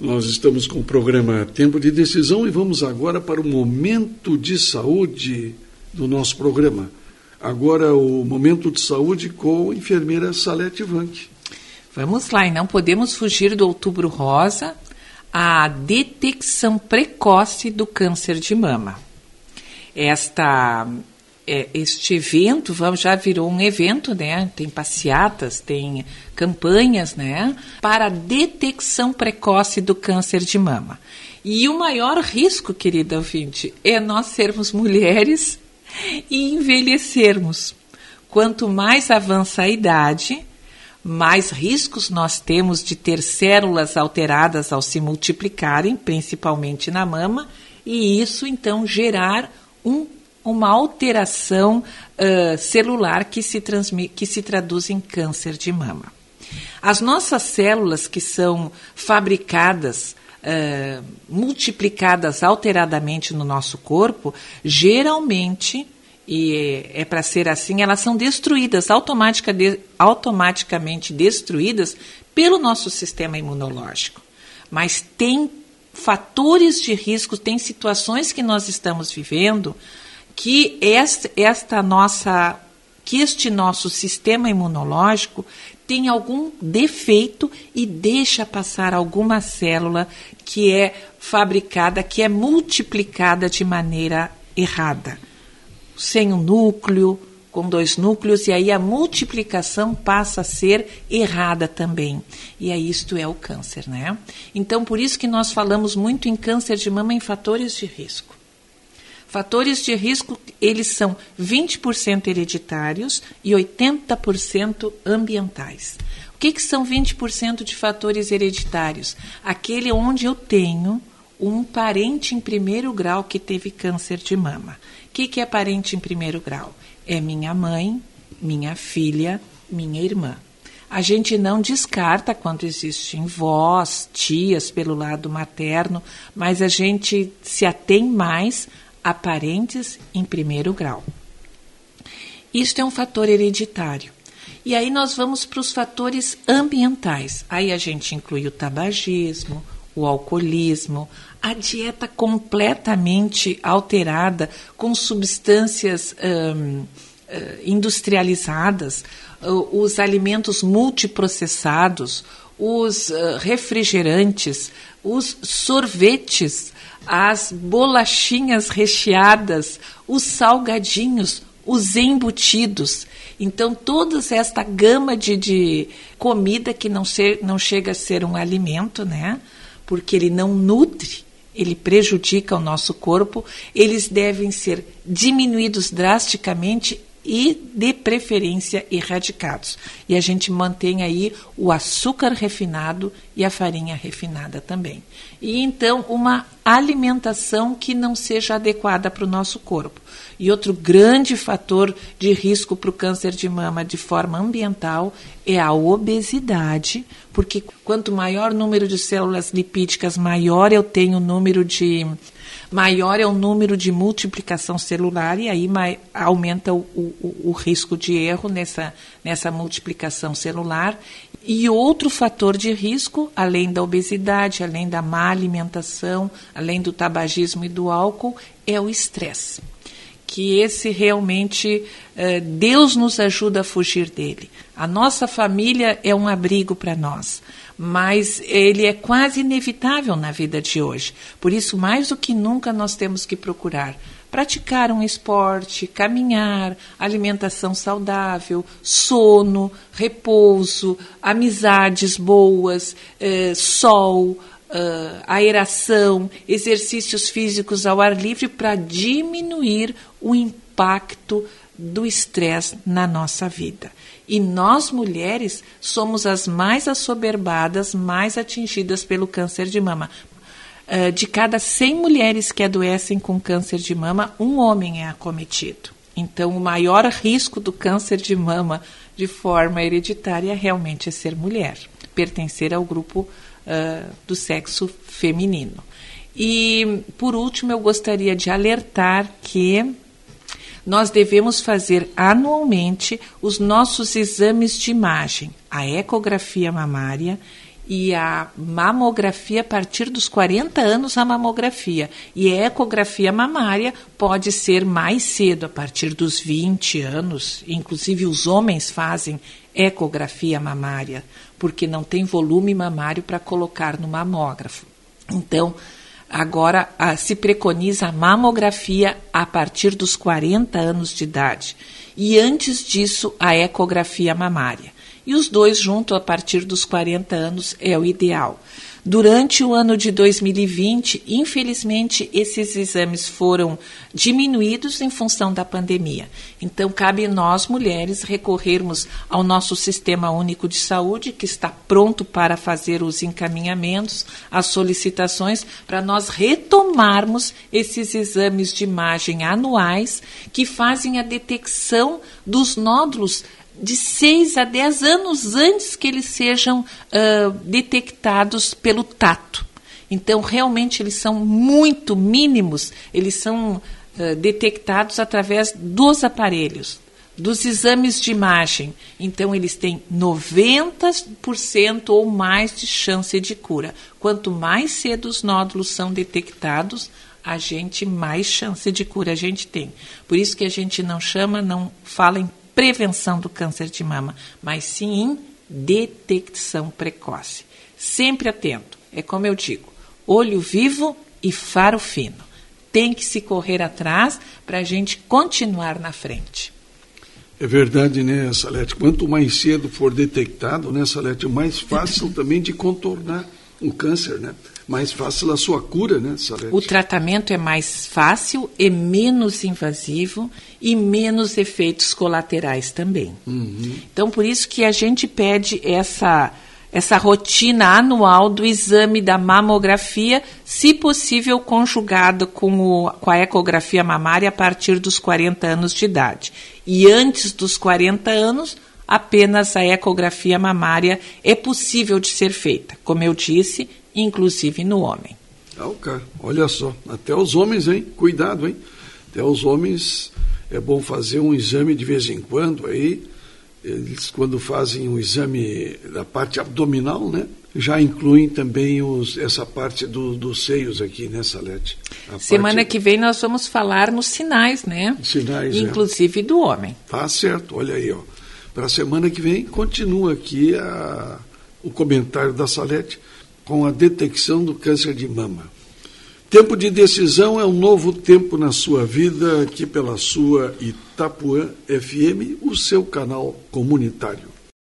Nós estamos com o programa Tempo de Decisão e vamos agora para o momento de saúde do nosso programa. Agora o momento de saúde com a enfermeira Salete Vanck. Vamos lá, e não podemos fugir do Outubro Rosa, a detecção precoce do câncer de mama. Esta é, este evento vamos, já virou um evento, né? Tem passeatas, tem campanhas, né? Para detecção precoce do câncer de mama. E o maior risco, querida ouvinte, é nós sermos mulheres e envelhecermos. Quanto mais avança a idade, mais riscos nós temos de ter células alteradas ao se multiplicarem, principalmente na mama, e isso então gerar um uma alteração uh, celular que se, que se traduz em câncer de mama. As nossas células que são fabricadas, uh, multiplicadas alteradamente no nosso corpo, geralmente, e é, é para ser assim, elas são destruídas, automatica de, automaticamente destruídas pelo nosso sistema imunológico. Mas tem fatores de risco, tem situações que nós estamos vivendo que esta, esta nossa que este nosso sistema imunológico tem algum defeito e deixa passar alguma célula que é fabricada, que é multiplicada de maneira errada. Sem um núcleo, com dois núcleos, e aí a multiplicação passa a ser errada também. E aí isto é o câncer, né? Então, por isso que nós falamos muito em câncer de mama em fatores de risco. Fatores de risco, eles são 20% hereditários e 80% ambientais. O que, que são 20% de fatores hereditários? Aquele onde eu tenho um parente em primeiro grau que teve câncer de mama. O que, que é parente em primeiro grau? É minha mãe, minha filha, minha irmã. A gente não descarta quando existem vós, tias pelo lado materno, mas a gente se atém mais aparentes em primeiro grau. Isto é um fator hereditário. E aí nós vamos para os fatores ambientais. Aí a gente inclui o tabagismo, o alcoolismo, a dieta completamente alterada com substâncias hum, industrializadas, os alimentos multiprocessados, os refrigerantes, os sorvetes, as bolachinhas recheadas, os salgadinhos, os embutidos. Então, toda esta gama de, de comida que não, ser, não chega a ser um alimento, né? Porque ele não nutre, ele prejudica o nosso corpo, eles devem ser diminuídos drasticamente e, de preferência, erradicados. E a gente mantém aí o açúcar refinado e a farinha refinada também. E então, uma alimentação que não seja adequada para o nosso corpo. E outro grande fator de risco para o câncer de mama de forma ambiental é a obesidade, porque quanto maior o número de células lipídicas, maior eu tenho o número de maior é o número de multiplicação celular e aí aumenta o, o, o risco de erro nessa, nessa multiplicação celular. E outro fator de risco, além da obesidade, além da má alimentação, além do tabagismo e do álcool, é o estresse. Que esse realmente, eh, Deus nos ajuda a fugir dele. A nossa família é um abrigo para nós mas ele é quase inevitável na vida de hoje. Por isso, mais do que nunca, nós temos que procurar praticar um esporte, caminhar, alimentação saudável, sono, repouso, amizades boas, eh, sol, uh, aeração, exercícios físicos ao ar livre para diminuir o impacto do estresse na nossa vida. E nós, mulheres, somos as mais assoberbadas, mais atingidas pelo câncer de mama. Uh, de cada 100 mulheres que adoecem com câncer de mama, um homem é acometido. Então, o maior risco do câncer de mama de forma hereditária realmente é ser mulher, pertencer ao grupo uh, do sexo feminino. E, por último, eu gostaria de alertar que nós devemos fazer anualmente os nossos exames de imagem, a ecografia mamária e a mamografia a partir dos 40 anos a mamografia e a ecografia mamária pode ser mais cedo a partir dos 20 anos, inclusive os homens fazem ecografia mamária porque não tem volume mamário para colocar no mamógrafo. Então, agora se preconiza a mamografia a partir dos 40 anos de idade e antes disso a ecografia mamária. E os dois juntos a partir dos 40 anos é o ideal. Durante o ano de 2020, infelizmente, esses exames foram diminuídos em função da pandemia. Então, cabe nós, mulheres, recorrermos ao nosso Sistema Único de Saúde, que está pronto para fazer os encaminhamentos, as solicitações, para nós retomarmos esses exames de imagem anuais que fazem a detecção dos nódulos de 6 a 10 anos antes que eles sejam uh, detectados pelo tato. Então, realmente, eles são muito mínimos, eles são uh, detectados através dos aparelhos, dos exames de imagem. Então, eles têm 90% ou mais de chance de cura. Quanto mais cedo os nódulos são detectados, a gente mais chance de cura a gente tem. Por isso que a gente não chama, não fala em prevenção do câncer de mama, mas sim em detecção precoce. Sempre atento. É como eu digo: olho vivo e faro fino. Tem que se correr atrás para a gente continuar na frente. É verdade, né, Salete? Quanto mais cedo for detectado, né, Salete, mais fácil também de contornar o câncer, né? Mais fácil a sua cura, né, Salete? O tratamento é mais fácil e menos invasivo e menos efeitos colaterais também. Uhum. Então, por isso que a gente pede essa essa rotina anual do exame da mamografia, se possível conjugado com, o, com a ecografia mamária a partir dos 40 anos de idade. E antes dos 40 anos, apenas a ecografia mamária é possível de ser feita, como eu disse, inclusive no homem. Ah, okay. Olha só, até os homens, hein? Cuidado, hein? Até os homens é bom fazer um exame de vez em quando aí. Eles, quando fazem o um exame da parte abdominal, né? Já incluem também os, essa parte do, dos seios aqui, né, Salete? A Semana parte... que vem nós vamos falar nos sinais, né? Sinais, é. Inclusive é. do homem. Tá certo, olha aí, ó. Para a semana que vem, continua aqui a, o comentário da Salete com a detecção do câncer de mama. Tempo de decisão é um novo tempo na sua vida, aqui pela sua Itapuã FM, o seu canal comunitário.